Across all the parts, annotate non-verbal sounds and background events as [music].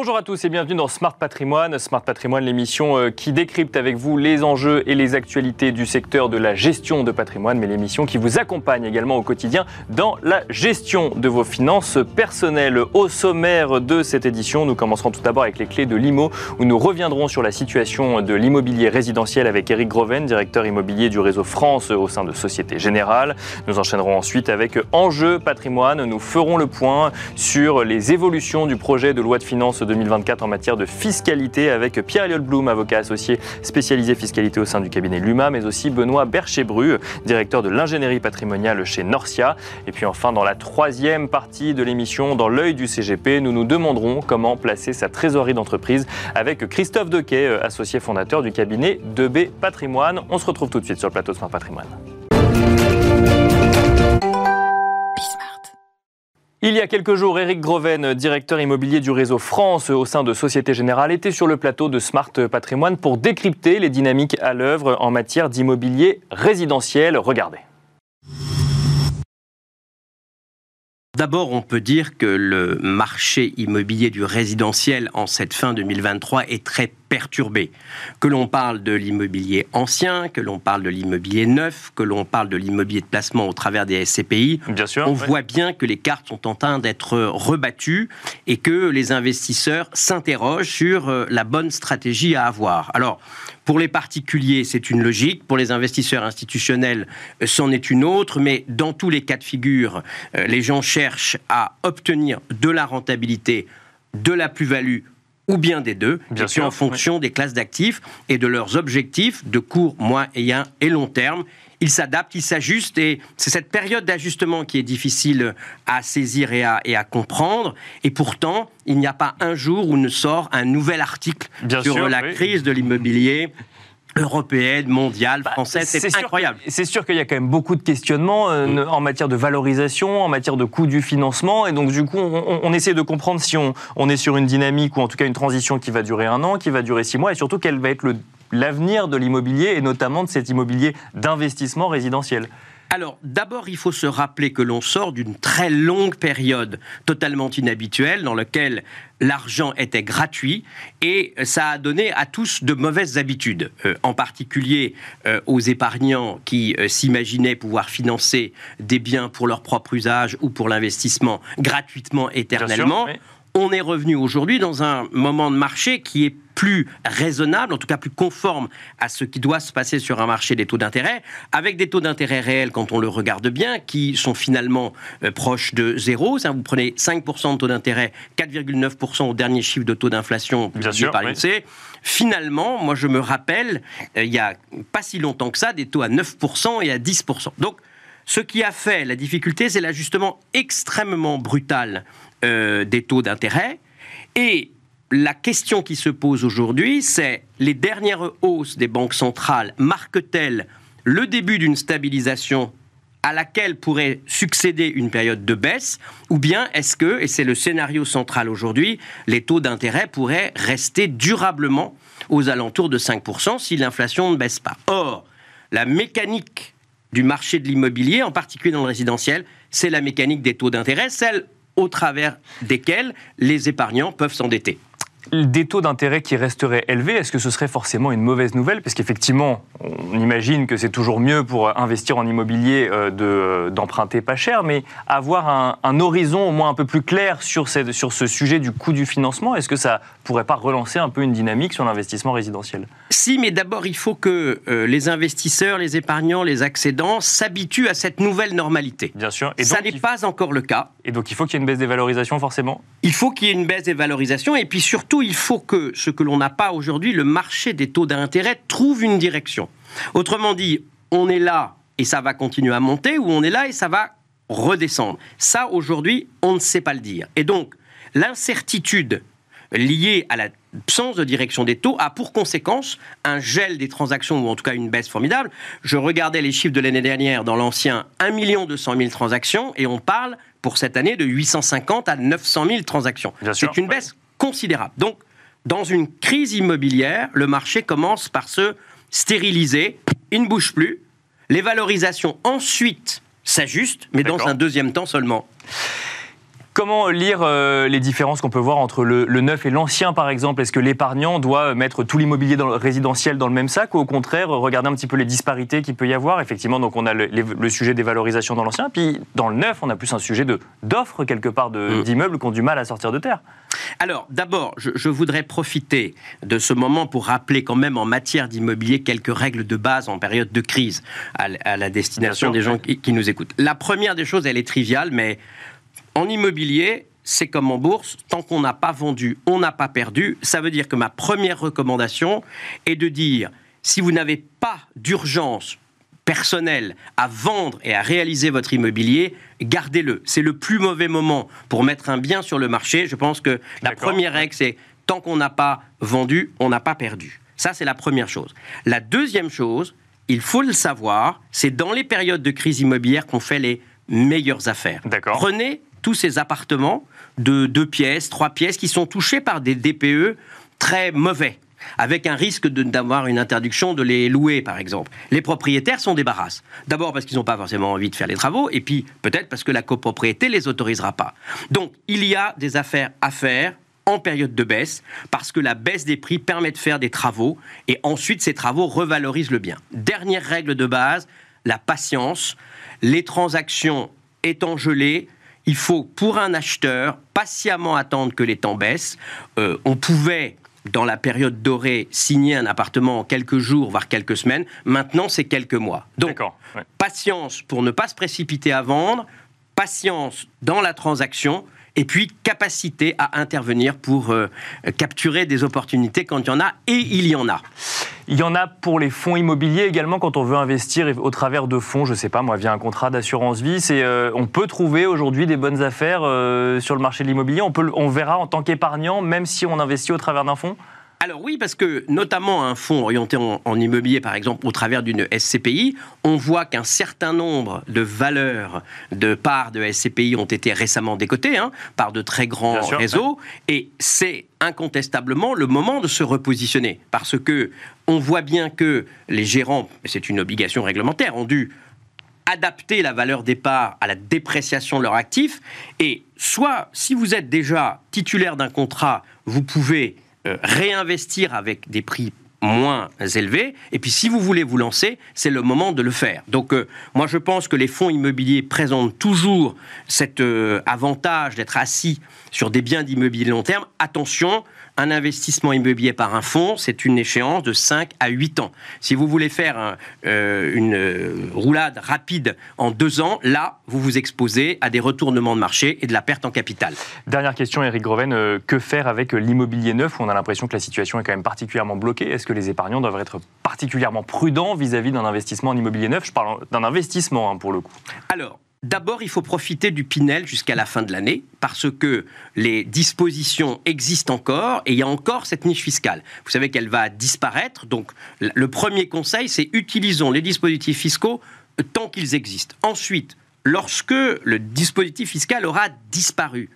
Bonjour à tous et bienvenue dans Smart Patrimoine. Smart Patrimoine, l'émission euh, qui décrypte avec vous les enjeux et les actualités du secteur de la gestion de patrimoine, mais l'émission qui vous accompagne également au quotidien dans la gestion de vos finances personnelles. Au sommaire de cette édition, nous commencerons tout d'abord avec les clés de l'IMO, où nous reviendrons sur la situation de l'immobilier résidentiel avec Eric Groven, directeur immobilier du réseau France au sein de Société Générale. Nous enchaînerons ensuite avec Enjeux patrimoine. Nous ferons le point sur les évolutions du projet de loi de finances 2024 en matière de fiscalité avec Pierre-Eliott Blum, avocat associé spécialisé fiscalité au sein du cabinet Luma, mais aussi Benoît Berchebru, directeur de l'ingénierie patrimoniale chez Norcia. Et puis enfin, dans la troisième partie de l'émission, dans l'œil du CGP, nous nous demanderons comment placer sa trésorerie d'entreprise avec Christophe Dequet, associé fondateur du cabinet 2B Patrimoine. On se retrouve tout de suite sur le plateau de Smart Patrimoine. Il y a quelques jours, Eric Groven, directeur immobilier du réseau France au sein de Société Générale, était sur le plateau de Smart Patrimoine pour décrypter les dynamiques à l'œuvre en matière d'immobilier résidentiel. Regardez. D'abord, on peut dire que le marché immobilier du résidentiel en cette fin 2023 est très perturbé. Que l'on parle de l'immobilier ancien, que l'on parle de l'immobilier neuf, que l'on parle de l'immobilier de placement au travers des SCPI, bien sûr, on voit bien que les cartes sont en train d'être rebattues et que les investisseurs s'interrogent sur euh, la bonne stratégie à avoir. Alors, pour les particuliers, c'est une logique. Pour les investisseurs institutionnels, euh, c'en est une autre. Mais dans tous les cas de figure, euh, les gens cherchent à obtenir de la rentabilité, de la plus-value ou bien des deux, bien sûr, en fonction des classes d'actifs et de leurs objectifs de court, moyen et long terme. Ils s'adaptent, ils s'ajustent et c'est cette période d'ajustement qui est difficile à saisir et à, et à, comprendre. Et pourtant, il n'y a pas un jour où ne sort un nouvel article bien sur sûr, la oui. crise de l'immobilier européenne, mondiale, Bah, française, c'est incroyable. C'est sûr qu'il y a quand même beaucoup de questionnements euh, Mm. en matière de valorisation, en matière de coût du financement. Et donc, du coup, on, essaie de comprendre si on, on est sur une dynamique ou en tout cas une transition qui va durer un an, qui va durer six mois et surtout quel va être l'avenir de l'immobilier et notamment de cet immobilier d'investissement résidentiel. Alors, d'abord, il faut se rappeler que l'on sort d'une très longue période totalement inhabituelle dans laquelle l'argent était gratuit et ça a donné à tous de mauvaises habitudes, Euh, en particulier euh, aux épargnants qui euh, s'imaginaient pouvoir financer des biens pour leur propre usage ou pour l'investissement gratuitement éternellement. oui. On est revenu aujourd'hui dans un moment de marché qui est plus raisonnable, en tout cas plus conforme à ce qui doit se passer sur un marché des taux d'intérêt, avec des taux d'intérêt réels, quand on le regarde bien, qui sont finalement euh, proches de zéro. Ça, vous prenez 5% de taux d'intérêt, 4,9% au dernier chiffre de taux d'inflation Bien publié sûr, par oui. l'INSEE. Finalement, moi je me rappelle, euh, il y a pas si longtemps que ça, des taux à 9% et à 10%. Donc, ce qui a fait la difficulté, c'est l'ajustement extrêmement brutal euh, des taux d'intérêt. Et la question qui se pose aujourd'hui, c'est les dernières hausses des banques centrales marquent-elles le début d'une stabilisation à laquelle pourrait succéder une période de baisse, ou bien est-ce que, et c'est le scénario central aujourd'hui, les taux d'intérêt pourraient rester durablement aux alentours de 5% si l'inflation ne baisse pas? Or, la mécanique du marché de l'immobilier, en particulier dans le résidentiel, c'est la mécanique des taux d'intérêt, celle au travers desquels les épargnants peuvent s'endetter. Des taux d'intérêt qui resteraient élevés, est-ce que ce serait forcément une mauvaise nouvelle? Parce qu'effectivement, on imagine que c'est toujours mieux pour investir en immobilier euh, de- d'emprunter pas cher, mais avoir un, un horizon au moins un peu plus clair sur, cette- sur ce sujet du coût du financement, est-ce que ça pourrait pas relancer un peu une dynamique sur l'investissement résidentiel? Si, mais d'abord, il faut que euh, les investisseurs, les épargnants, les accédants s'habituent à cette nouvelle normalité. Bien sûr. Et Ça n'est il- pas encore le cas. et donc il faut qu'il y ait une baisse des valorisations forcément? Il faut qu'il y ait une baisse des valorisations et puis surtout, il faut que ce que l'on n'a pas aujourd'hui, le marché des taux d'intérêt trouve une direction. Autrement dit, on est là et ça va continuer à monter ou on est là et ça va redescendre. Ça, aujourd'hui, on ne sait pas le dire. Et donc, l'incertitude liée à l'absence de direction des taux a pour conséquence un gel des transactions ou en tout cas une baisse formidable. Je regardais les chiffres de l'année dernière dans l'ancien 1 200 000 transactions et on parle pour cette année de 850 à 900 000 transactions. C'est une ouais. baisse considérable. Donc, dans une crise immobilière, le marché commence par se stériliser, il ne bouge plus, les valorisations ensuite s'ajustent, mais dans un deuxième temps seulement. Comment lire euh, les différences qu'on peut voir entre le, neuf et l'ancien, par exemple? Est-ce que l'épargnant doit mettre tout l'immobilier résidentiel dans le même sac ou au contraire regarder un petit peu les disparités qu'il peut y avoir? Effectivement, donc on a le, sujet des valorisations dans l'ancien, puis dans le neuf, on a plus un sujet d'offres quelque part mm. d'immeubles qui ont du mal à sortir de terre. Alors, d'abord, je, voudrais profiter de ce moment pour rappeler quand même en matière d'immobilier quelques règles de base en période de crise à, la destination des gens qui nous écoutent. La première des choses, elle est triviale, mais en immobilier, c'est comme en bourse, tant qu'on n'a pas vendu, on n'a pas perdu. Ça veut dire que ma première recommandation est de dire, si vous n'avez pas d'urgence personnelle à vendre et à réaliser votre immobilier, gardez-le. C'est le plus mauvais moment pour mettre un bien sur le marché. Je pense que la première règle, c'est tant qu'on n'a pas vendu, on n'a pas perdu. Ça, c'est la première chose. La deuxième chose, il faut le savoir, c'est dans les périodes de crise immobilière qu'on fait les meilleures affaires. Prenez tous ces appartements de deux pièces, trois pièces qui sont touchés par des DPE très mauvais avec un risque d'avoir une interdiction de les louer, par exemple. Les propriétaires s'en débarrassent. D'abord parce qu'ils n'ont pas forcément envie de faire les travaux, et puis peut-être parce que la copropriété les autorisera pas. Donc, il y a des affaires à faire en période de baisse, parce que la baisse des prix permet de faire des travaux, et ensuite ces travaux revalorisent le bien. Dernière règle de base, la patience. Les transactions étant gelées, il faut, pour un acheteur, patiemment attendre que les temps baissent. Euh, on pouvait dans la période dorée, signer un appartement en quelques jours, voire quelques semaines. Maintenant, c'est quelques mois. Donc, patience pour ne pas se précipiter à vendre, patience dans la transaction, et puis capacité à intervenir pour euh, capturer des opportunités quand il y en a, et il y en a. Il y en a pour les fonds immobiliers également quand on veut investir au travers de fonds, je ne sais pas moi, via un contrat d'assurance vie. Euh, on peut trouver aujourd'hui des bonnes affaires euh, sur le marché de l'immobilier. On, on verra en tant qu'épargnant, même si on investit au travers d'un fonds? Alors oui, parce que notamment un fonds orienté en, immobilier, par exemple, au travers d'une SCPI, on voit qu'un certain nombre de valeurs de parts de SCPI ont été récemment décotées hein, par de très grands réseaux, et c'est incontestablement le moment de se repositionner, parce que on voit bien que les gérants, c'est une obligation réglementaire, ont dû adapter la valeur des parts à la dépréciation de leurs actifs, et soit si vous êtes déjà titulaire d'un contrat, vous pouvez euh, réinvestir avec des prix moins élevés. Et puis, si vous voulez vous lancer, c'est le moment de le faire. Donc, euh, moi, je pense que les fonds immobiliers présentent toujours cet euh, avantage d'être assis sur des biens d'immobilier long terme. Attention, un investissement immobilier par un fonds, c'est une échéance de 5 à 8 ans. Si vous voulez faire euh, une euh, roulade rapide en deux ans, là, vous vous exposez à des retournements de marché et de la perte en capital. Dernière question, Eric Groven, euh, que faire avec l'immobilier neuf? Où on a l'impression que la situation est quand même particulièrement bloquée Est-ce que les épargnants doivent être particulièrement prudents vis-à-vis d'un investissement en immobilier neuf? Je parle d'un investissement hein, pour le coup. Alors, D'abord, il faut profiter du Pinel jusqu'à la fin de l'année parce que les dispositions existent encore et il y a encore cette niche fiscale. Vous savez qu'elle va disparaître. Donc, le premier conseil, c'est utilisons les dispositifs fiscaux tant qu'ils existent. Ensuite, lorsque le dispositif fiscal aura disparu,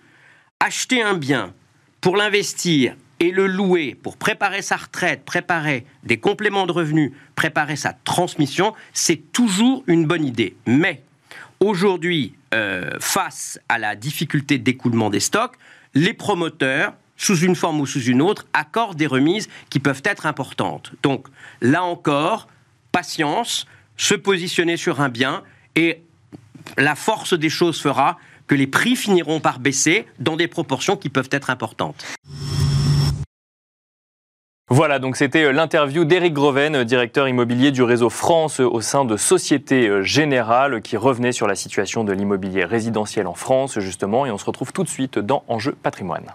acheter un bien pour l'investir et le louer pour préparer sa retraite, préparer des compléments de revenus, préparer sa transmission, c'est toujours une bonne idée. Mais Aujourd'hui, euh, face à la difficulté d'écoulement des stocks, les promoteurs, sous une forme ou sous une autre, accordent des remises qui peuvent être importantes. Donc, là encore, patience, se positionner sur un bien et la force des choses fera que les prix finiront par baisser dans des proportions qui peuvent être importantes. Voilà, donc c'était euh, l'interview d'Éric Groven, euh, directeur immobilier du réseau France euh, au sein de Société Générale, qui revenait sur la situation de l'immobilier résidentiel en France, justement, et on se retrouve tout de suite dans Enjeu patrimoine.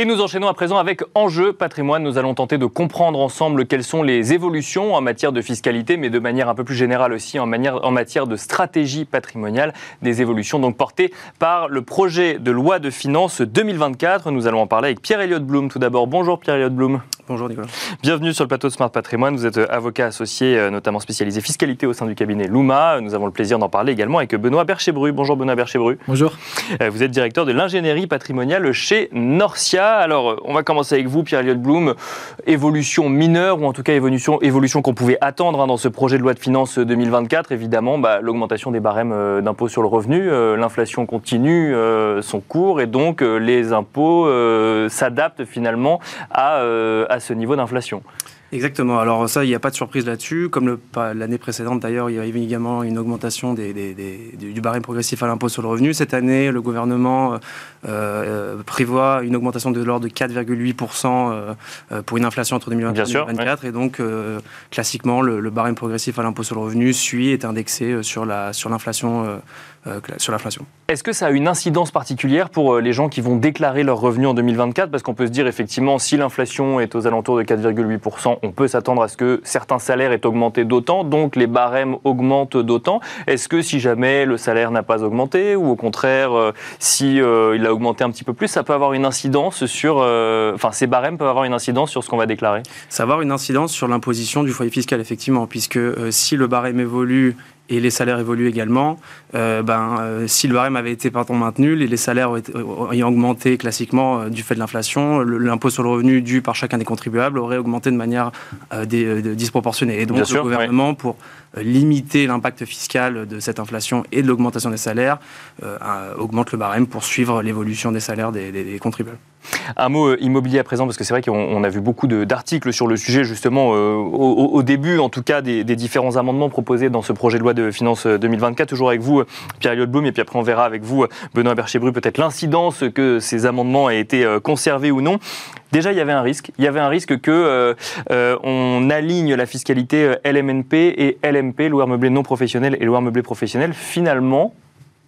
Et nous enchaînons à présent avec Enjeu patrimoine. Nous allons tenter de comprendre ensemble quelles sont les évolutions en matière de fiscalité, mais de manière un peu plus générale aussi en, en matière de stratégie patrimoniale. Des évolutions donc portées par le projet de loi de finances 2024. Nous allons en parler avec Pierre-Éliott Blum tout d'abord. Bonjour Pierre-Éliott Blum. Bonjour Nicolas. Bienvenue sur le plateau de Smart Patrimoine. Vous êtes euh, avocat associé, euh, notamment spécialisé fiscalité au sein du cabinet Luma. Nous avons le plaisir d'en parler également avec Benoît Berchebru. Bonjour Benoît Berchebru. Bonjour. Euh, vous êtes directeur de l'ingénierie patrimoniale chez Norcia. Alors, on va commencer avec vous, Pierre-Eliott Blum. Évolution mineure, ou en tout cas évolution, qu'on pouvait attendre hein, dans ce projet de loi de finances 2024. Évidemment, bah, l'augmentation des barèmes euh, d'impôts sur le revenu. Euh, l'inflation continue euh, son cours et donc les impôts s'adaptent finalement à ce niveau d'inflation. Exactement. Alors ça, il n'y a pas de surprise là-dessus. Comme l'année précédente, d'ailleurs, il y avait également une augmentation des, du barème progressif à l'impôt sur le revenu. Cette année, le gouvernement euh, euh, prévoit une augmentation de l'ordre de 4,8% euh, pour une inflation entre 2021 et 2024. Et donc, classiquement, le, le, barème progressif à l'impôt sur le revenu suit, est indexé sur l'inflation. Sur sur l'inflation. Est-ce que ça a une incidence particulière pour euh, les gens qui vont déclarer leurs revenus en 2024 Parce qu'on peut se dire effectivement, si l'inflation est aux alentours de 4,8%, on peut s'attendre à ce que certains salaires aient augmenté d'autant, donc les barèmes augmentent d'autant. Est-ce que si jamais le salaire n'a pas augmenté, ou au contraire, euh, si il a augmenté un petit peu plus, ça peut avoir une incidence sur... Enfin, ces barèmes peuvent avoir une incidence sur ce qu'on va déclarer? Ça va avoir une incidence sur l'imposition du foyer fiscal, effectivement, puisque si le barème évolue et les salaires évoluent également. Euh, ben, euh, si le barème avait été pardon, maintenu, les, les salaires ayant augmenté classiquement euh, du fait de l'inflation, l'impôt sur le revenu dû par chacun des contribuables aurait augmenté de manière disproportionnée. Et donc le gouvernement, pour limiter l'impact fiscal de cette inflation et de l'augmentation des salaires, augmente le barème pour suivre l'évolution des salaires des contribuables. Un mot euh, immobilier à présent, parce que c'est vrai qu'on a vu beaucoup d'articles sur le sujet, justement, euh, au, début, en tout cas, des, différents amendements proposés dans ce projet de loi de finances 2024. Toujours avec vous, Pierre-Eliott Blum, et puis après, on verra avec vous, Benoît Berchébru, peut-être l'incidence que ces amendements aient été euh, conservés ou non. Déjà, il y avait un risque. Il y avait un risque que on aligne la fiscalité LMNP et LMP, loueur meublé non professionnel et loueur meublé professionnel. Finalement,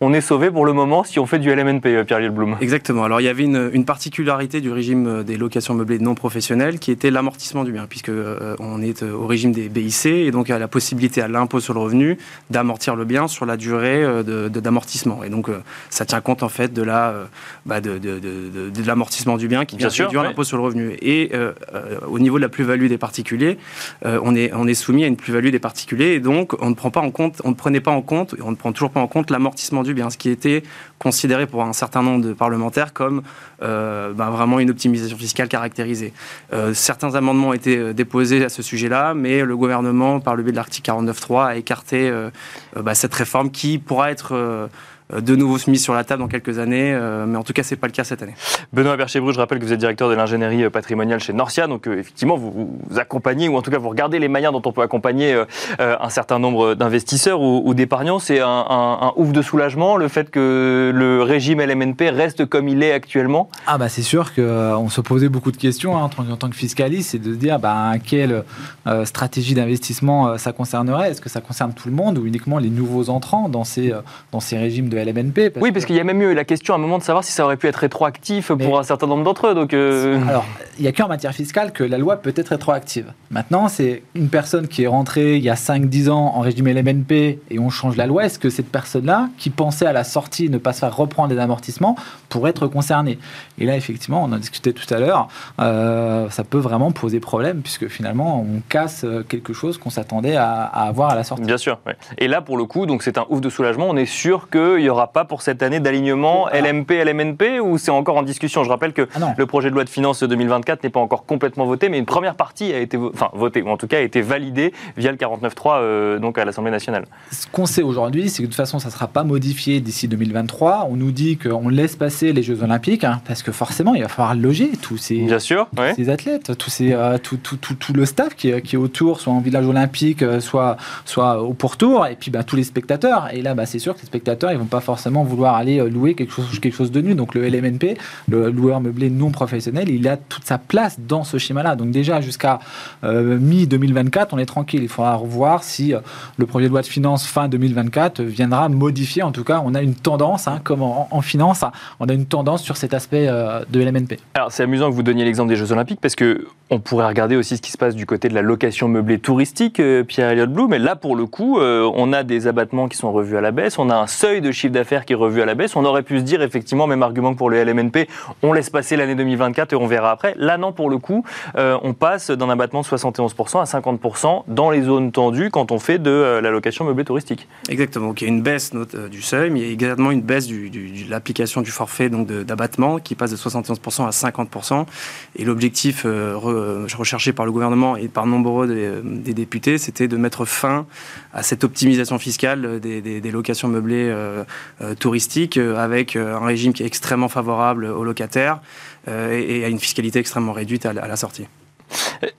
on est sauvé pour le moment si on fait du LMNP, euh, Pierre Blum. Exactement. Alors il y avait une, particularité du régime euh, des locations meublées non professionnelles qui était l'amortissement du bien, puisque euh, on est au régime des BIC et donc a la possibilité à l'impôt sur le revenu d'amortir le bien sur la durée d'amortissement. et donc ça tient compte en fait de la bah, de, l'amortissement du bien qui vient réduire l'impôt sur le revenu. Et au niveau de la plus-value des particuliers, on est on est soumis à une plus-value des particuliers et donc on ne prend pas en compte, on ne prenait pas en compte, on ne prend toujours pas en compte l'amortissement du ce qui était considéré pour un certain nombre de parlementaires comme euh, ben, vraiment une optimisation fiscale caractérisée. Euh, certains amendements ont été euh, déposés à ce sujet-là, mais le gouvernement, par le biais de l'article 49.3, a écarté ben, cette réforme qui pourra être de nouveau mis sur la table dans quelques années, euh, mais en tout cas, c'est pas le cas cette année. Benoît Berchebru, je rappelle que vous êtes directeur de l'ingénierie patrimoniale chez Norcia, donc euh, effectivement, vous, vous, accompagnez, ou en tout cas, vous regardez les manières dont on peut accompagner un certain nombre d'investisseurs ou, d'épargnants. C'est un, ouf de soulagement, le fait que le régime LMNP reste comme il est actuellement Ah bah c'est sûr qu'on se posait beaucoup de questions hein, en, tant, que fiscaliste, c'est de se dire bah, quelle stratégie d'investissement ça concernerait? Est-ce que ça concerne tout le monde ou uniquement les nouveaux entrants dans ces, dans ces régimes de LMNP. oui, parce qu'il y a même eu la question à un moment de savoir si ça aurait pu être rétroactif pour un certain nombre d'entre eux. Donc euh, [laughs] Alors, il n'y a qu'en matière fiscale que la loi peut être rétroactive. Maintenant, c'est une personne qui est rentrée il y a 5-10 ans en régime LMNP et on change la loi. Est-ce que cette personne-là, qui pensait à la sortie ne pas se faire reprendre des amortissements, pourrait être concernée? Et là, effectivement, on en discutait tout à l'heure, euh, ça peut vraiment poser problème puisque finalement, on casse quelque chose qu'on s'attendait à, avoir à la sortie. Bien sûr. Et là, pour le coup, donc c'est un ouf de soulagement. On est sûr qu'il y aura pas pour cette année d'alignement LMP, LMNP ou c'est encore en discussion? Je rappelle que ah le projet de loi de finances 2024 n'est pas encore complètement voté, mais une première partie a été enfin, votée, ou en tout cas a été validée via le 49.3 euh, donc à l'Assemblée nationale. Ce qu'on sait aujourd'hui, c'est que de toute façon, ça ne sera pas modifié d'ici 2023. On nous dit qu'on laisse passer les Jeux Olympiques, hein, parce que forcément, il va falloir loger tous ces, Bien sûr, ces athlètes, tous ces, euh, tout, tout, tout, tout, le staff qui est, qui est, autour, soit en village olympique, euh, soit, soit au pourtour, et puis bah, tous les spectateurs. Et là, bah, c'est sûr que les spectateurs, ils vont pas forcément vouloir aller euh, louer quelque chose, quelque chose de nu. Donc le LMNP, le loueur meublé non professionnel, il a toute sa place dans ce schéma-là. Donc déjà jusqu'à euh, mi-2024, on est tranquille. Il faudra revoir si euh, le projet de loi de finances fin 2024 viendra modifier. En tout cas, on a une tendance, hein, comme en, finance, on a une tendance sur cet aspect de LMNP. Alors c'est amusant que vous donniez l'exemple des Jeux Olympiques parce que on pourrait regarder aussi ce qui se passe du côté de la location meublée touristique, Pierre Elliott Blum. Mais là, pour le coup, on a des abattements qui sont revus à la baisse. On a un seuil de d'affaires qui est revu à la baisse. On aurait pu se dire, effectivement, même argument que pour le LMNP, on laisse passer l'année 2024 et on verra après. Là, non, pour le coup, euh, on passe d'un abattement de 71% à 50% dans les zones tendues quand on fait de euh, la location meublée touristique. Exactement. Donc, il y a une baisse euh, du seuil, mais il y a également une baisse de l'application du forfait donc d'abattement qui passe de 71% à 50%. Et l'objectif recherché par le gouvernement et par nombreux des, députés, c'était de mettre fin à cette optimisation fiscale des, locations meublées touristiques avec un régime qui est extrêmement favorable aux locataires et à une fiscalité extrêmement réduite à la sortie.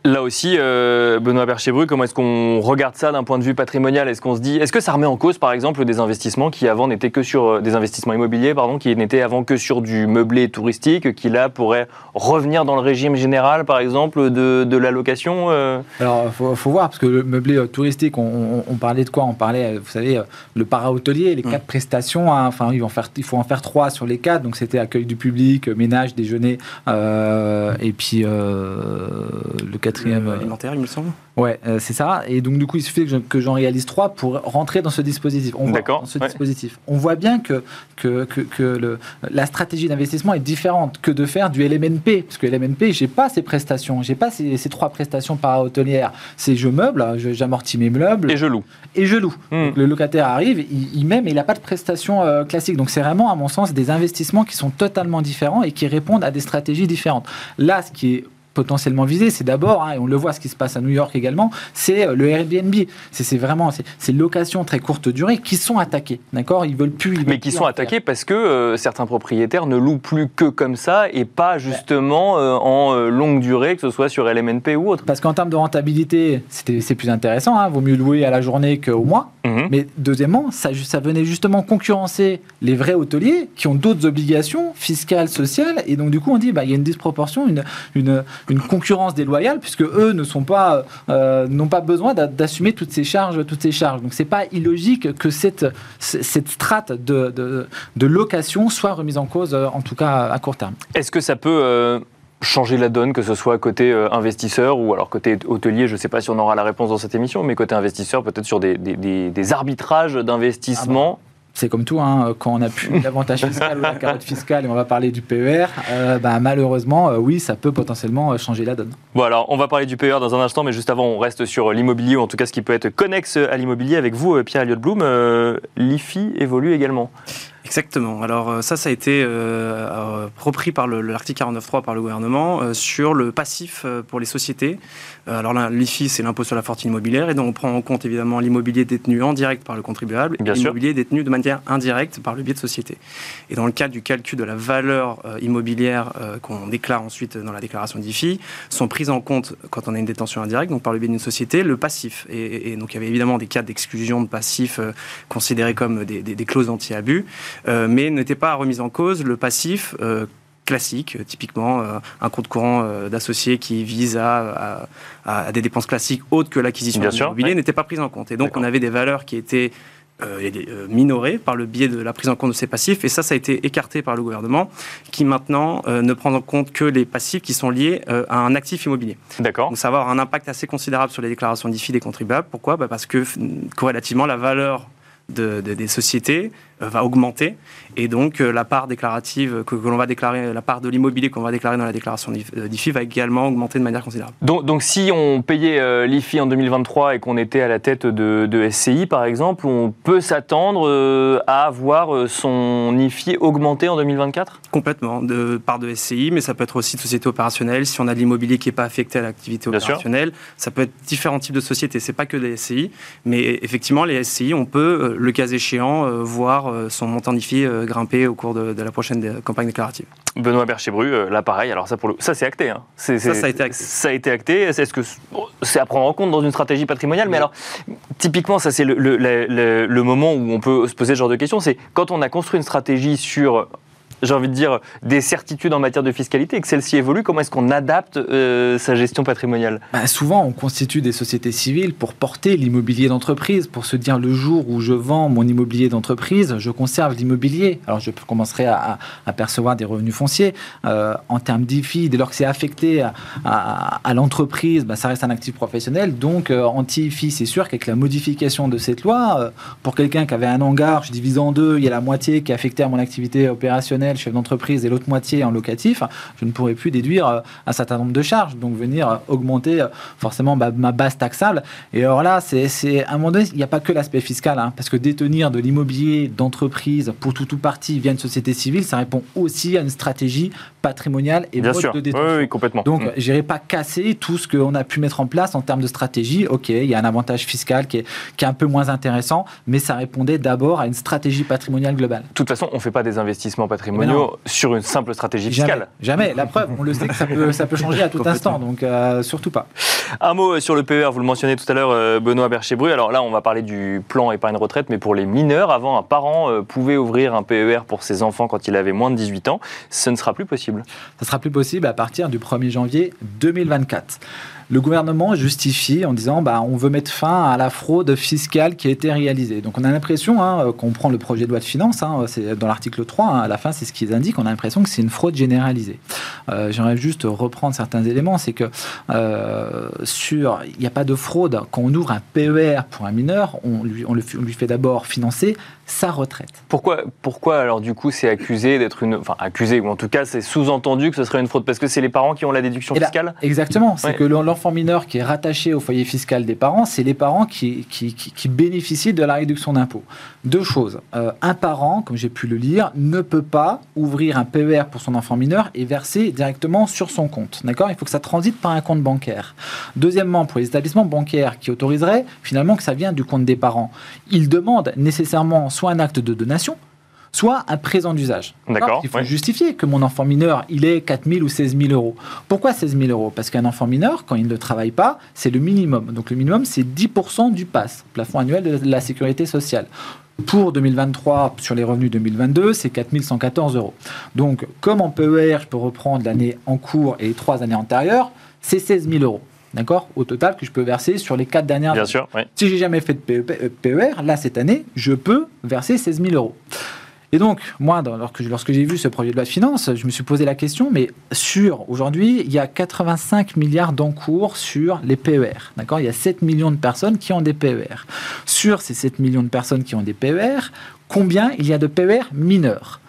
Là aussi, euh, Benoît Berchebru, comment est-ce qu'on regarde ça d'un point de vue patrimonial? Est-ce qu'on se dit, est-ce que ça remet en cause, par exemple, des investissements qui avant n'étaient que sur euh, des investissements immobiliers, pardon, qui n'étaient avant que sur du meublé touristique, qui là pourraient revenir dans le régime général, par exemple, de, de la location euh? Alors, il faut, voir parce que le meublé touristique, on, parlait de quoi? On parlait, vous savez, le para-hôtelier, les mmh. quatre prestations. Hein, enfin, ils vont faire, il faut en faire trois sur les quatre. Donc, c'était accueil du public, ménage, déjeuner, et puis le quatrième. Euh, alimentaire, il me semble. Ouais, euh, c'est ça. Et donc, du coup, il suffit que j'en réalise trois pour rentrer dans ce dispositif. On voit, dans ce dispositif. On voit bien que, que, que, le, la stratégie d'investissement est différente que de faire du LMNP. Parce que LMNP, j'ai pas ces prestations. J'ai pas ces, ces, trois prestations para-hôtelières. C'est je meuble, j'amortis mes meubles. Et je loue. Et je loue. Hmm. le locataire arrive, il, il met, mais il n'a pas de prestations euh, classiques. Donc, c'est vraiment, à mon sens, des investissements qui sont totalement différents et qui répondent à des stratégies différentes. Là, ce qui est potentiellement visé, c'est d'abord, hein, et on le voit ce qui se passe à New York également, c'est euh, le Airbnb. C'est vraiment ces locations très courte durée qui sont attaquées. D'accord? Ils veulent plus. Mais qui sont attaquées parce que euh, certains propriétaires ne louent plus que comme ça et pas justement euh, en longue durée, que ce soit sur LMNP ou autre. Parce qu'en termes de rentabilité, c'est plus intéressant. Hein, vaut mieux louer à la journée qu'au mois. Mhm. Mais deuxièmement, ça, ça venait justement concurrencer les vrais hôteliers qui ont d'autres obligations fiscales, sociales. Et donc, du coup, on dit bah, il y a une disproportion, une, une, une concurrence déloyale puisque eux ne sont pas euh, n'ont pas besoin d'assumer toutes ces charges toutes ces charges. Donc c'est pas illogique que cette cette strate de, de, de, location soit remise en cause en tout cas à court terme. Est-ce que ça peut euh, changer la donne, que ce soit côté euh, investisseur ou alors côté hôtelier, je ne sais pas si on aura la réponse dans cette émission, mais côté investisseur, peut-être sur des, des, des arbitrages d'investissement. Ah c'est comme tout, hein, quand on a plus [laughs] l'avantage fiscal ou la carotte fiscale, et on va parler du PER, euh, bah, malheureusement, euh, oui, ça peut potentiellement euh, changer la donne. Bon, alors, on va parler du PER dans un instant, mais juste avant, on reste sur l'immobilier, ou en tout cas ce qui peut être connexe à l'immobilier. Avec vous, Pierre Elliott Blum, l'IFI évolue également. Exactement. Alors ça, ça a été repris par l'article 49.3 par le gouvernement sur le passif pour les sociétés. Euh, alors l'IFI, c'est l'impôt sur la fortune immobilière, et donc on prend en compte évidemment l'immobilier détenu en direct par le contribuable et l'immobilier détenu de manière indirecte par le biais de sociétés. Et dans le cadre du calcul de la valeur euh, immobilière euh, qu'on déclare ensuite dans la déclaration d'IFI, sont prises en compte, quand on a une détention indirecte, donc par le biais d'une société, le passif. Et, donc il y avait évidemment des cas d'exclusion de passifs considérés comme des, des clauses anti-abus, mais n'était pas remise en cause le passif classique, euh, typiquement euh, un compte courant euh, d'associés qui vise à, à, des dépenses classiques autres que l'acquisition immobilier n'était pas prise en compte. Et donc on avait des valeurs qui étaient minorées par le biais de la prise en compte de ces passifs. Et ça, ça a été écarté par le gouvernement, qui maintenant ne prend en compte que les passifs qui sont liés à un actif immobilier. D'accord. Donc ça va avoir un impact assez considérable sur les déclarations d'IFI des contribuables. Pourquoi? Bah, Parce que corrélativement, la valeur de, des sociétés va augmenter et donc, euh, la part déclarative que, l'on va déclarer, la part de l'immobilier qu'on va déclarer dans la déclaration d'IFI va également augmenter de manière considérable. Donc, donc si on payait euh, l'IFI en 2023 et qu'on était à la tête de, SCI, par exemple, on peut s'attendre euh, à voir son IFI augmenter en 2024 Complètement, de part de SCI, mais ça peut être aussi de société opérationnelle. Si on a de l'immobilier qui n'est pas affecté à l'activité opérationnelle, ça peut être différents types de sociétés. C'est pas que les SCI, mais effectivement, les SCI, on peut, le cas échéant, voir son montant d'IFI grimper au cours de, la prochaine campagne déclarative. Benoît Berchebru, euh, là pareil, alors ça, pour le... ça c'est acté, hein. ça, ça a été acté. Ça a été acté. Est-ce que c'est à prendre en compte dans une stratégie patrimoniale? Mais alors, typiquement, ça c'est le, le, moment où on peut se poser ce genre de questions, c'est quand on a construit une stratégie sur j'ai envie de dire, des certitudes en matière de fiscalité et que celle-ci évolue, comment est-ce qu'on adapte euh, sa gestion patrimoniale? Bah, Souvent, on constitue des sociétés civiles pour porter l'immobilier d'entreprise, pour se dire le jour où je vends mon immobilier d'entreprise, je conserve l'immobilier. Alors, je commencerai à, percevoir des revenus fonciers. Euh, en termes d'IFI, dès lors que c'est affecté à, à l'entreprise, bah, ça reste un actif professionnel. Donc, euh, anti-IFI, c'est sûr qu'avec la modification de cette loi, euh, pour quelqu'un qui avait un hangar, je divise en deux, il y a la moitié qui est affectée à mon activité opérationnelle, chef d'entreprise, et l'autre moitié en locatif, je ne pourrais plus déduire euh, un certain nombre de charges, donc venir euh, augmenter forcément ma, base taxable. Et alors là, c'est à un moment donné, il n'y a pas que l'aspect fiscal, hein, parce que détenir de l'immobilier d'entreprise pour tout ou partie via une société civile, ça répond aussi à une stratégie patrimoniale et Bien sûr. de détention. Oui, complètement. Donc, mm. je n'irai pas casser tout ce qu'on a pu mettre en place en termes de stratégie. Ok, il y a un avantage fiscal qui est, qui est un peu moins intéressant, mais ça répondait d'abord à une stratégie patrimoniale globale. De toute façon, on ne fait pas des investissements patrimoniaux sur une simple stratégie fiscale. Jamais, La preuve, on le sait que ça peut, ça peut changer à tout instant, donc euh, surtout pas. Un mot sur le PER, vous le mentionnez tout à l'heure, euh, Benoît Berchebru. Alors là, on va parler du plan épargne retraite, mais pour les mineurs, avant, un parent euh, pouvait ouvrir un PER pour ses enfants quand il avait moins de 18 ans. Ce ne sera plus possible. Ça sera plus possible à partir du 1er janvier 2024 le gouvernement justifie en disant bah, on veut mettre fin à la fraude fiscale qui a été réalisée. Donc on a l'impression, hein, qu'on prend le projet de loi de finances, hein, c'est dans l'article 3, hein, à la fin c'est ce qu'ils indiquent, on a l'impression que c'est une fraude généralisée. Euh, j'aimerais juste reprendre certains éléments, c'est que euh, sur, il n'y a pas de fraude. Quand on ouvre un PER pour un mineur, on lui fait d'abord financer sa retraite. Pourquoi, pourquoi alors du coup c'est accusé d'être une... Enfin accusé, ou en tout cas c'est sous-entendu que ce serait une fraude? Parce que c'est les parents qui ont la déduction fiscale? Exactement, c'est que l'enfant mineur qui est rattaché au foyer fiscal des parents, c'est les parents qui, qui, qui, bénéficient de la réduction d'impôt. Deux choses. Euh, un parent, comme j'ai pu le lire, ne peut pas ouvrir un PER pour son enfant mineur et verser directement sur son compte. D'accord? Il faut que ça transite par un compte bancaire. Deuxièmement, pour les établissements bancaires qui autoriseraient finalement que ça vienne du compte des parents, ils demandent nécessairement soit un acte de donation, soit un présent d'usage. D'accord. Il faut justifier que mon enfant mineur, il est 4 000 ou 16 000 euros. Pourquoi 16 000 euros? Parce qu'un enfant mineur, quand il ne travaille pas, c'est le minimum. Donc le minimum, c'est 10% du PAS, plafond annuel de la sécurité sociale. Pour 2023, sur les revenus 2022, c'est 4 114 euros. Donc, comme en PER, je peux reprendre l'année en cours et les trois années antérieures, c'est 16 000 euros d'accord, au total que je peux verser sur les quatre dernières Bien sûr, oui. Si j'ai jamais fait de PER, là, cette année, je peux verser 16 000 euros. Et donc, moi, lorsque, lorsque j'ai vu ce projet de loi de finances, je me suis posé la question, mais sur, aujourd'hui, il y a 85 milliards d'encours sur les PER. D'accord? Il y a 7 millions de personnes qui ont des PER. Sur ces 7 millions de personnes qui ont des PER, combien il y a de PER mineurs?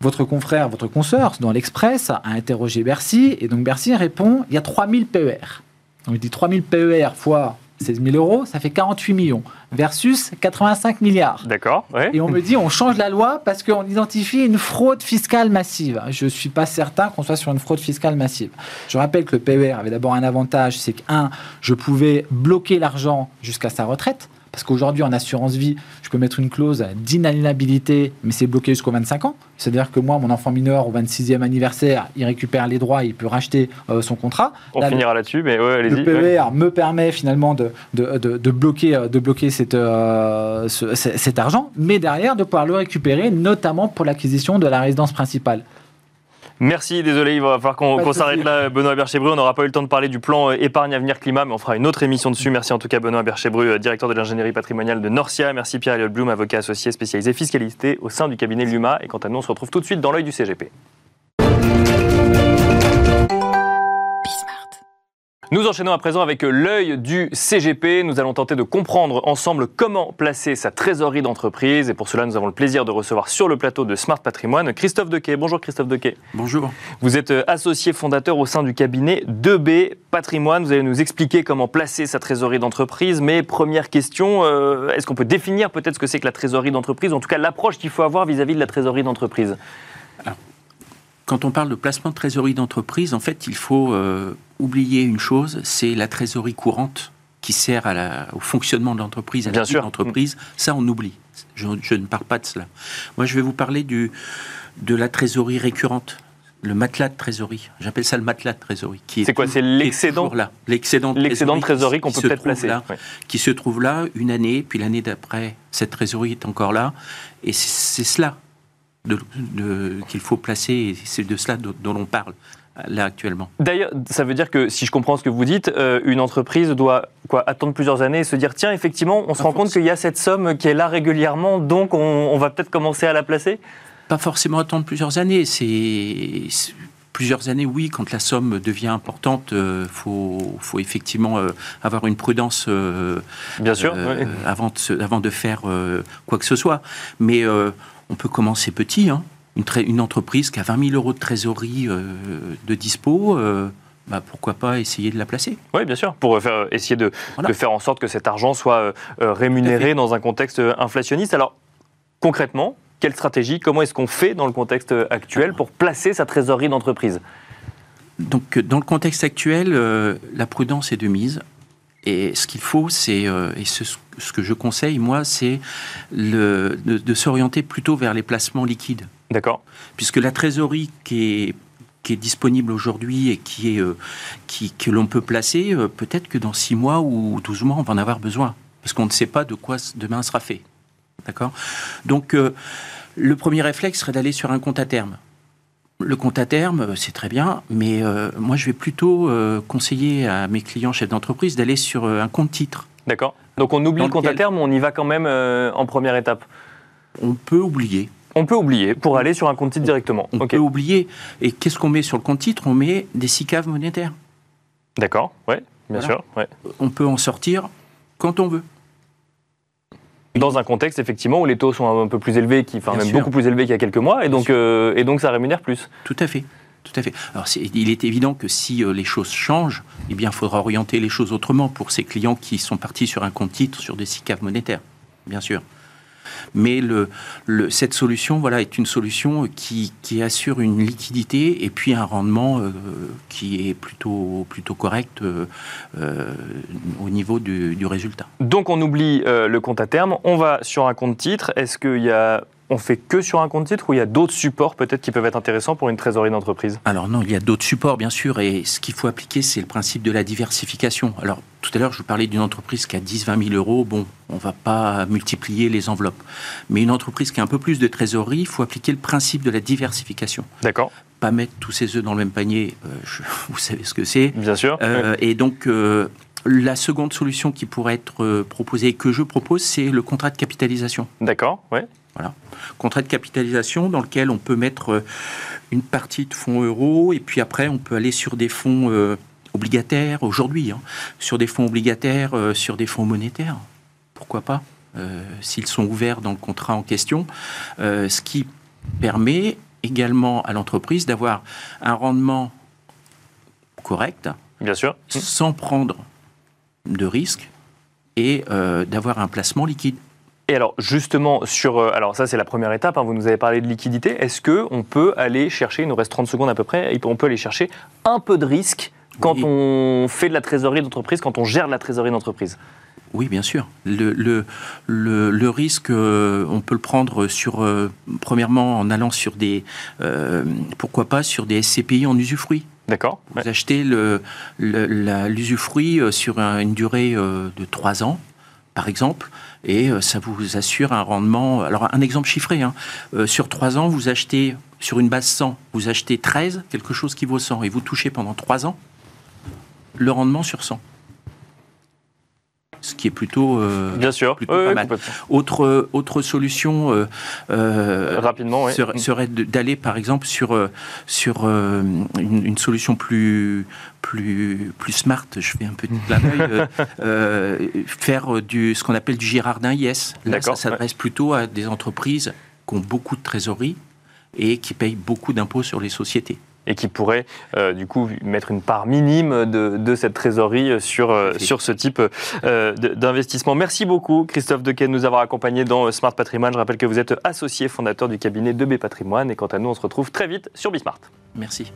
Votre confrère, votre consoeur, dans l'Express, a interrogé Bercy, et donc Bercy répond il y a 3000 PER. Donc il dit 3000 PER fois 16 000 euros, ça fait 48 millions, versus 85 milliards. D'accord. Et on me dit, on change la loi parce qu'on identifie une fraude fiscale massive. Je ne suis pas certain qu'on soit sur une fraude fiscale massive. Je rappelle que le PER avait d'abord un avantage, c'est que, un, je pouvais bloquer l'argent jusqu'à sa retraite. Parce qu'aujourd'hui, en assurance vie, je peux mettre une clause d'inaliénabilité, mais c'est bloqué jusqu'aux 25 ans. C'est-à-dire que moi, mon enfant mineur, au 26e anniversaire, il récupère les droits, il peut racheter euh, son contrat. On finira là-dessus, mais ouais, allez-y. Le PER me permet finalement de, de, de, bloquer, de bloquer cette, euh, cet argent, mais derrière de pouvoir le récupérer, notamment pour l'acquisition de la résidence principale. Merci, désolé, il va falloir qu'on s'arrête là, Benoît Berchebru. On n'aura pas eu le temps de parler du plan euh, épargne avenir climat, mais on fera une autre émission dessus. Merci en tout cas, Benoît Berchebru, euh, directeur de l'ingénierie patrimoniale de Norcia. Merci Pierre-Eliott Blum, avocat associé spécialisé fiscalité au sein du cabinet Luma. Et quant à nous, on se retrouve tout de suite dans l'œil du CGP. Nous enchaînons à présent avec l'œil du CGP. Nous allons tenter de comprendre ensemble comment placer sa trésorerie d'entreprise. Et pour cela, nous avons le plaisir de recevoir sur le plateau de Smart Patrimoine Christophe Dequet. Bonjour Christophe Dequet. Bonjour. Vous êtes euh, associé fondateur au sein du cabinet 2B Patrimoine. Vous allez nous expliquer comment placer sa trésorerie d'entreprise. Mais première question, euh, est-ce qu'on peut définir peut-être ce que c'est que la trésorerie d'entreprise, en tout cas l'approche qu'il faut avoir vis-à-vis de la trésorerie d'entreprise? Quand on parle de placement de trésorerie d'entreprise, en fait, il faut euh, oublier une chose, c'est la trésorerie courante qui sert au fonctionnement de l'entreprise, à la vie de l'entreprise. Ça, on oublie. Je, ne parle pas de cela. Moi, je vais vous parler du, de la trésorerie récurrente, le matelas de trésorerie. J'appelle ça le matelas de trésorerie. C'est quoi C'est l'excédent là. L'excédent de trésorerie, trésorerie qu'on peut peut-être placer. Là, Qui se trouve là une année, puis l'année d'après, cette trésorerie est encore là. Et c'est cela de- de- qu'il faut placer, et c'est de cela dont, dont on parle là actuellement. D'ailleurs, ça veut dire que, si je comprends ce que vous dites, euh, une entreprise doit quoi, attendre plusieurs années et se dire tiens, effectivement, on se rend compte qu'il y a cette somme qui est là régulièrement, donc on, on va peut-être commencer à la placer? Pas forcément attendre plusieurs années, c'est plusieurs années, oui, quand la somme devient importante, il faut, faut effectivement euh, avoir une prudence euh, Bien sûr. euh, avant, de, se- avant de faire euh, quoi que ce soit. Mais euh, on peut commencer petit. hein. Une, entreprise qui a 20 000 euros de trésorerie euh, de dispo, euh, bah, pourquoi pas essayer de la placer Oui, bien sûr, pour faire, essayer de, Voilà. de faire en sorte que cet argent soit euh, rémunéré dans un contexte inflationniste. Alors, concrètement, quelle stratégie Comment est-ce qu'on fait dans le contexte actuel pour placer sa trésorerie d'entreprise? Donc, dans le contexte actuel, euh, la prudence est de mise. Et ce qu'il faut, c'est, euh, et ce, ce que je conseille, moi, c'est de s'orienter plutôt vers les placements liquides. D'accord Puisque la trésorerie qui est, qui est disponible aujourd'hui et qui est, euh, qui, que l'on peut placer, euh, peut-être que dans 6 mois ou 12 mois, on va en avoir besoin. Parce qu'on ne sait pas de quoi demain sera fait. D'accord? Donc, euh, le premier réflexe serait d'aller sur un compte à terme. Le compte à terme, c'est très bien, mais moi, je vais plutôt conseiller à mes clients chefs d'entreprise d'aller sur un compte titre. D'accord. Donc on oublie Dans le compte à terme, on y va quand même en première étape. On peut oublier. On peut oublier pour aller sur un compte titre directement. On peut oublier. Et qu'est-ce qu'on met sur le compte titre? On met des SICAV monétaires. D'accord, ouais, bien Voilà. sûr. ouais. On peut en sortir quand on veut. Dans un contexte effectivement où les taux sont un peu plus élevés, qui, enfin Bien même sûr. beaucoup plus élevés qu'il y a quelques mois, et donc, euh, et donc ça rémunère plus. Tout à fait. Tout à fait. Alors, il est évident que si euh, les choses changent, eh bien, il faudra orienter les choses autrement pour ces clients qui sont partis sur un compte titre, sur des SICAV monétaires, bien sûr. Mais le, le- cette solution, voilà, est une solution qui, qui assure une liquidité et puis un rendement euh, qui est plutôt, plutôt correct euh, euh, au niveau du, du résultat. Donc on oublie le compte à terme, on va sur un compte titre. Est-ce qu'il y a, on fait que sur un compte titre ou il y a d'autres supports peut-être qui peuvent être intéressants pour une trésorerie d'entreprise? Alors non, il y a d'autres supports, bien sûr, et ce qu'il faut appliquer, c'est le principe de la diversification. Alors, tout à l'heure, je vous parlais d'une entreprise qui a 10-20 000 euros. Bon, on ne va pas multiplier les enveloppes. Mais une entreprise qui a un peu plus de trésorerie, il faut appliquer le principe de la diversification. D'accord, Pas mettre tous ses œufs dans le même panier, euh, je- [laughs] vous savez ce que c'est. bien sûr. Euh, Et donc, euh, la seconde solution qui pourrait être proposée, et que je propose, c'est le contrat de capitalisation. D'accord, ouais. contrat de capitalisation dans lequel on peut mettre une partie de fonds euros et puis après on peut aller sur des fonds obligataires aujourd'hui, hein, sur des fonds obligataires, euh, sur des fonds monétaires. Pourquoi pas euh, S'ils sont ouverts dans le contrat en question, euh, ce qui permet également à l'entreprise d'avoir un rendement correct Bien sûr. sans prendre de risques et d'avoir un placement liquide. Et alors justement sur, alors ça c'est la première étape. hein, vous nous avez parlé de liquidité. Est-ce que on peut aller chercher, il nous reste 30 secondes à peu près, et on peut aller chercher un peu de risque quand Oui. on fait de la trésorerie d'entreprise, quand on gère de la trésorerie d'entreprise Oui, bien sûr. Le, le, le, le risque, euh, on peut le prendre sur, euh, premièrement, en allant sur des, euh, pourquoi pas, sur des SCPI en usufruit. D'accord Vous ouais. achetez le- le- la- l'usufruit sur un- une durée de 3 ans, par exemple, et ça vous assure un rendement. Alors, un exemple chiffré, hein. Sur 3 ans, vous achetez, sur une base 100, vous achetez 13, quelque chose qui vaut 100, et vous touchez pendant 3 ans le rendement sur 100. Ce qui est plutôt. euh, Bien sûr. plutôt Ouais, pas mal. autre, autre solution euh, euh, Rapidement, oui. serait, d'aller par exemple sur, sur une, une solution plus, plus, plus smart, je fais un petit clin d'œil, [laughs] euh, faire du, ce qu'on appelle du Girardin IS. Là, ça s'adresse plutôt à des entreprises qui ont beaucoup de trésorerie et qui payent beaucoup d'impôts sur les sociétés. Et qui pourrait euh, du coup mettre une part minime de, de cette trésorerie sur, euh, fait. sur ce type euh, d'investissement. Merci beaucoup Christophe Dequet de nous avoir accompagnés dans Smart Patrimoine. Je rappelle que vous êtes associé fondateur du cabinet de B Patrimoine et quant à nous on se retrouve très vite sur Bismart. Merci.